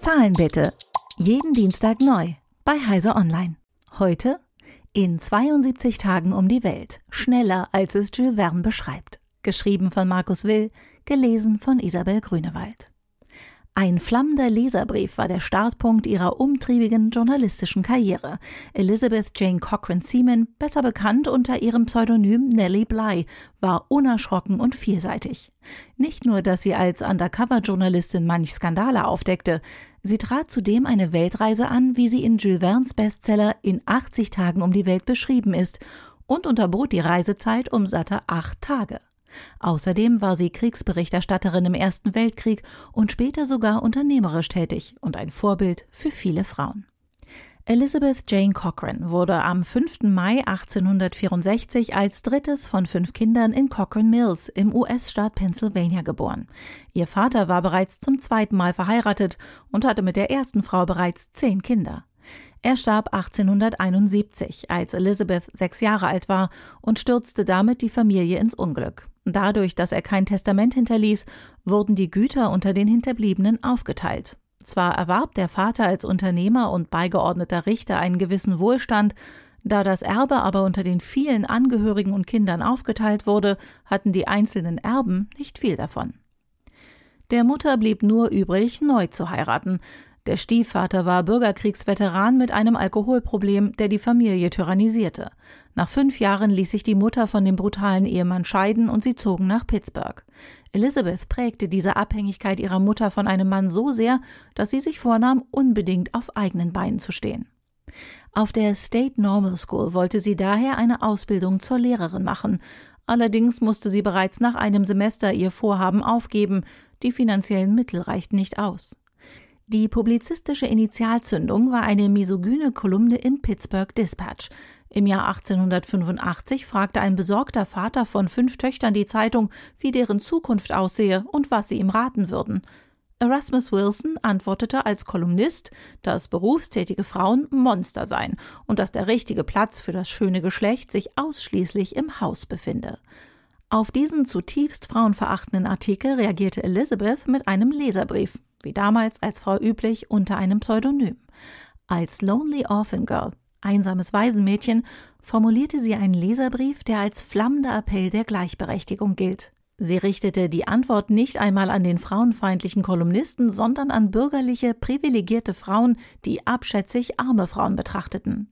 Zahlen bitte. Jeden Dienstag neu bei Heiser Online. Heute in 72 Tagen um die Welt. Schneller als es Jules Verne beschreibt. Geschrieben von Markus Will, gelesen von Isabel Grünewald. Ein flammender Leserbrief war der Startpunkt ihrer umtriebigen journalistischen Karriere. Elizabeth Jane Cochrane Seaman, besser bekannt unter ihrem Pseudonym Nellie Bly, war unerschrocken und vielseitig. Nicht nur, dass sie als Undercover-Journalistin manch Skandale aufdeckte, sie trat zudem eine Weltreise an, wie sie in Jules Verne's Bestseller In 80 Tagen um die Welt beschrieben ist, und unterbot die Reisezeit um satte acht Tage. Außerdem war sie Kriegsberichterstatterin im Ersten Weltkrieg und später sogar unternehmerisch tätig und ein Vorbild für viele Frauen. Elizabeth Jane Cochrane wurde am 5. Mai 1864 als drittes von fünf Kindern in Cochrane Mills im US-Staat Pennsylvania geboren. Ihr Vater war bereits zum zweiten Mal verheiratet und hatte mit der ersten Frau bereits zehn Kinder. Er starb 1871, als Elizabeth sechs Jahre alt war und stürzte damit die Familie ins Unglück. Dadurch, dass er kein Testament hinterließ, wurden die Güter unter den Hinterbliebenen aufgeteilt. Zwar erwarb der Vater als Unternehmer und beigeordneter Richter einen gewissen Wohlstand, da das Erbe aber unter den vielen Angehörigen und Kindern aufgeteilt wurde, hatten die einzelnen Erben nicht viel davon. Der Mutter blieb nur übrig, neu zu heiraten, der Stiefvater war Bürgerkriegsveteran mit einem Alkoholproblem, der die Familie tyrannisierte. Nach fünf Jahren ließ sich die Mutter von dem brutalen Ehemann scheiden und sie zogen nach Pittsburgh. Elizabeth prägte diese Abhängigkeit ihrer Mutter von einem Mann so sehr, dass sie sich vornahm, unbedingt auf eigenen Beinen zu stehen. Auf der State Normal School wollte sie daher eine Ausbildung zur Lehrerin machen. Allerdings musste sie bereits nach einem Semester ihr Vorhaben aufgeben. Die finanziellen Mittel reichten nicht aus. Die publizistische Initialzündung war eine misogyne Kolumne im Pittsburgh Dispatch. Im Jahr 1885 fragte ein besorgter Vater von fünf Töchtern die Zeitung, wie deren Zukunft aussehe und was sie ihm raten würden. Erasmus Wilson antwortete als Kolumnist, dass berufstätige Frauen Monster seien und dass der richtige Platz für das schöne Geschlecht sich ausschließlich im Haus befinde. Auf diesen zutiefst frauenverachtenden Artikel reagierte Elizabeth mit einem Leserbrief, wie damals als Frau üblich, unter einem Pseudonym. Als Lonely Orphan Girl, einsames Waisenmädchen, formulierte sie einen Leserbrief, der als flammender Appell der Gleichberechtigung gilt. Sie richtete die Antwort nicht einmal an den frauenfeindlichen Kolumnisten, sondern an bürgerliche, privilegierte Frauen, die abschätzig arme Frauen betrachteten.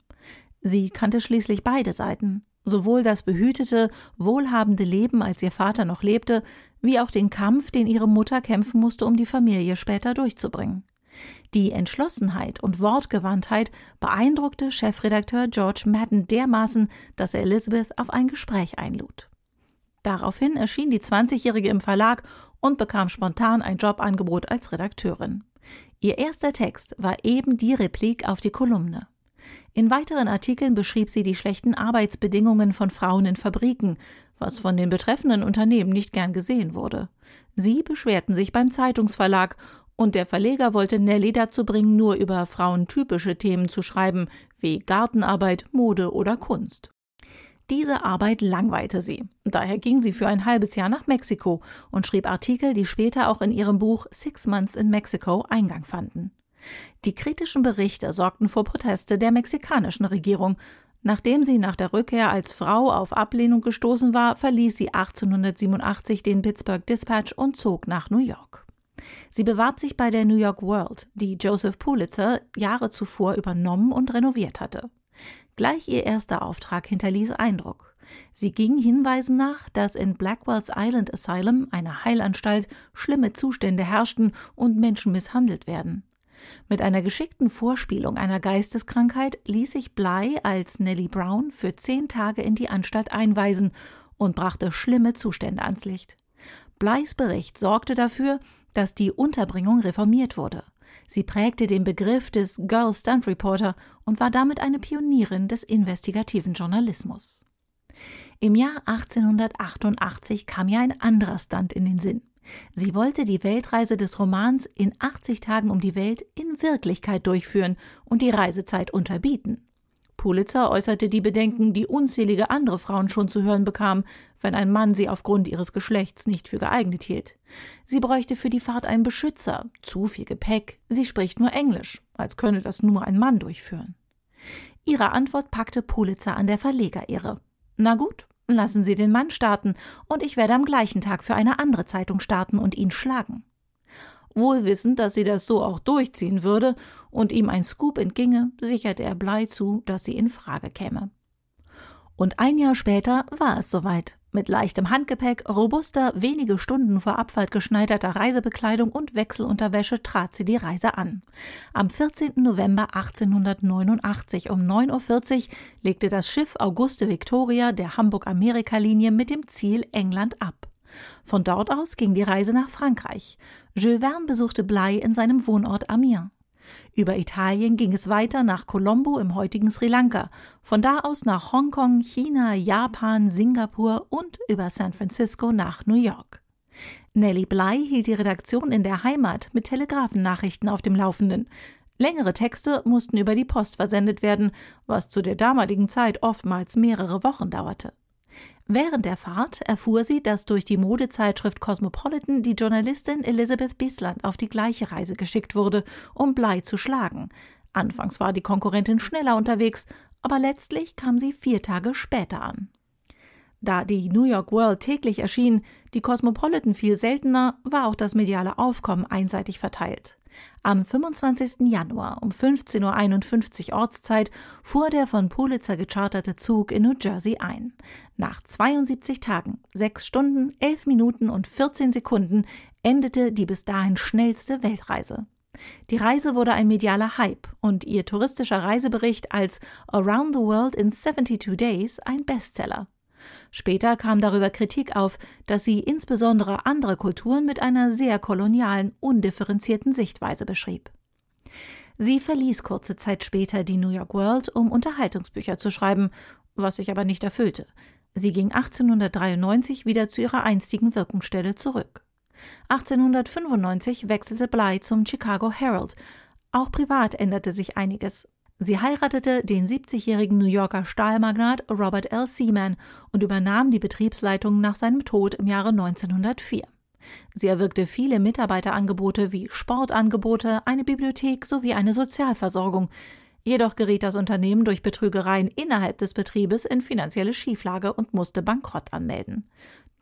Sie kannte schließlich beide Seiten, sowohl das behütete, wohlhabende Leben, als ihr Vater noch lebte, wie auch den Kampf, den ihre Mutter kämpfen musste, um die Familie später durchzubringen. Die Entschlossenheit und Wortgewandtheit beeindruckte Chefredakteur George Madden dermaßen, dass er Elizabeth auf ein Gespräch einlud. Daraufhin erschien die 20-Jährige im Verlag und bekam spontan ein Jobangebot als Redakteurin. Ihr erster Text war eben die Replik auf die Kolumne. In weiteren Artikeln beschrieb sie die schlechten Arbeitsbedingungen von Frauen in Fabriken, was von den betreffenden Unternehmen nicht gern gesehen wurde. Sie beschwerten sich beim Zeitungsverlag und der Verleger wollte Nelly dazu bringen, nur über frauentypische Themen zu schreiben, wie Gartenarbeit, Mode oder Kunst. Diese Arbeit langweilte sie. Daher ging sie für ein halbes Jahr nach Mexiko und schrieb Artikel, die später auch in ihrem Buch Six Months in Mexico Eingang fanden. Die kritischen Berichte sorgten vor Proteste der mexikanischen Regierung, Nachdem sie nach der Rückkehr als Frau auf Ablehnung gestoßen war, verließ sie 1887 den Pittsburgh Dispatch und zog nach New York. Sie bewarb sich bei der New York World, die Joseph Pulitzer Jahre zuvor übernommen und renoviert hatte. Gleich ihr erster Auftrag hinterließ Eindruck. Sie ging Hinweisen nach, dass in Blackwell's Island Asylum, einer Heilanstalt, schlimme Zustände herrschten und Menschen misshandelt werden. Mit einer geschickten Vorspielung einer Geisteskrankheit ließ sich Bly als Nellie Brown für zehn Tage in die Anstalt einweisen und brachte schlimme Zustände ans Licht. Blys Bericht sorgte dafür, dass die Unterbringung reformiert wurde. Sie prägte den Begriff des Girl Stunt Reporter und war damit eine Pionierin des investigativen Journalismus. Im Jahr 1888 kam ihr ein anderer Stunt in den Sinn. Sie wollte die Weltreise des Romans in 80 Tagen um die Welt in Wirklichkeit durchführen und die Reisezeit unterbieten. Pulitzer äußerte die Bedenken, die unzählige andere Frauen schon zu hören bekamen, wenn ein Mann sie aufgrund ihres Geschlechts nicht für geeignet hielt. Sie bräuchte für die Fahrt einen Beschützer, zu viel Gepäck, sie spricht nur Englisch, als könne das nur ein Mann durchführen. Ihre Antwort packte Pulitzer an der Verlegerehre. Na gut, lassen Sie den Mann starten, und ich werde am gleichen Tag für eine andere Zeitung starten und ihn schlagen wohl wissend, dass sie das so auch durchziehen würde und ihm ein Scoop entginge, sicherte er Blei zu, dass sie in Frage käme. Und ein Jahr später war es soweit. Mit leichtem Handgepäck, robuster, wenige Stunden vor Abfahrt geschneiderter Reisebekleidung und Wechselunterwäsche trat sie die Reise an. Am 14. November 1889 um 9.40 Uhr legte das Schiff Auguste Victoria der Hamburg-Amerika-Linie mit dem Ziel England ab. Von dort aus ging die Reise nach Frankreich. Jules Verne besuchte Blei in seinem Wohnort Amiens. Über Italien ging es weiter nach Colombo im heutigen Sri Lanka, von da aus nach Hongkong, China, Japan, Singapur und über San Francisco nach New York. Nellie Bly hielt die Redaktion in der Heimat mit Telegrafennachrichten auf dem Laufenden. Längere Texte mussten über die Post versendet werden, was zu der damaligen Zeit oftmals mehrere Wochen dauerte. Während der Fahrt erfuhr sie, dass durch die Modezeitschrift Cosmopolitan die Journalistin Elizabeth Bisland auf die gleiche Reise geschickt wurde, um Blei zu schlagen. Anfangs war die Konkurrentin schneller unterwegs, aber letztlich kam sie vier Tage später an. Da die New York World täglich erschien, die Cosmopolitan viel seltener, war auch das mediale Aufkommen einseitig verteilt. Am 25. Januar um 15.51 Uhr Ortszeit fuhr der von Pulitzer gecharterte Zug in New Jersey ein. Nach 72 Tagen, 6 Stunden, 11 Minuten und 14 Sekunden endete die bis dahin schnellste Weltreise. Die Reise wurde ein medialer Hype und ihr touristischer Reisebericht als Around the World in 72 Days ein Bestseller. Später kam darüber Kritik auf, dass sie insbesondere andere Kulturen mit einer sehr kolonialen, undifferenzierten Sichtweise beschrieb. Sie verließ kurze Zeit später die New York World, um Unterhaltungsbücher zu schreiben, was sich aber nicht erfüllte. Sie ging 1893 wieder zu ihrer einstigen Wirkungsstelle zurück. 1895 wechselte Bly zum Chicago Herald. Auch privat änderte sich einiges. Sie heiratete den 70-jährigen New Yorker Stahlmagnat Robert L. Seaman und übernahm die Betriebsleitung nach seinem Tod im Jahre 1904. Sie erwirkte viele Mitarbeiterangebote wie Sportangebote, eine Bibliothek sowie eine Sozialversorgung. Jedoch geriet das Unternehmen durch Betrügereien innerhalb des Betriebes in finanzielle Schieflage und musste Bankrott anmelden.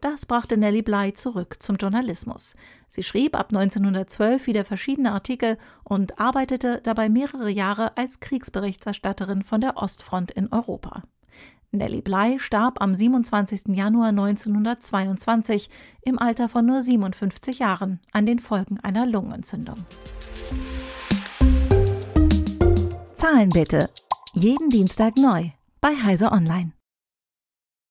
Das brachte Nellie Bly zurück zum Journalismus. Sie schrieb ab 1912 wieder verschiedene Artikel und arbeitete dabei mehrere Jahre als Kriegsberichterstatterin von der Ostfront in Europa. Nellie Bly starb am 27. Januar 1922 im Alter von nur 57 Jahren an den Folgen einer Lungenentzündung. Zahlen bitte. Jeden Dienstag neu bei Heise Online.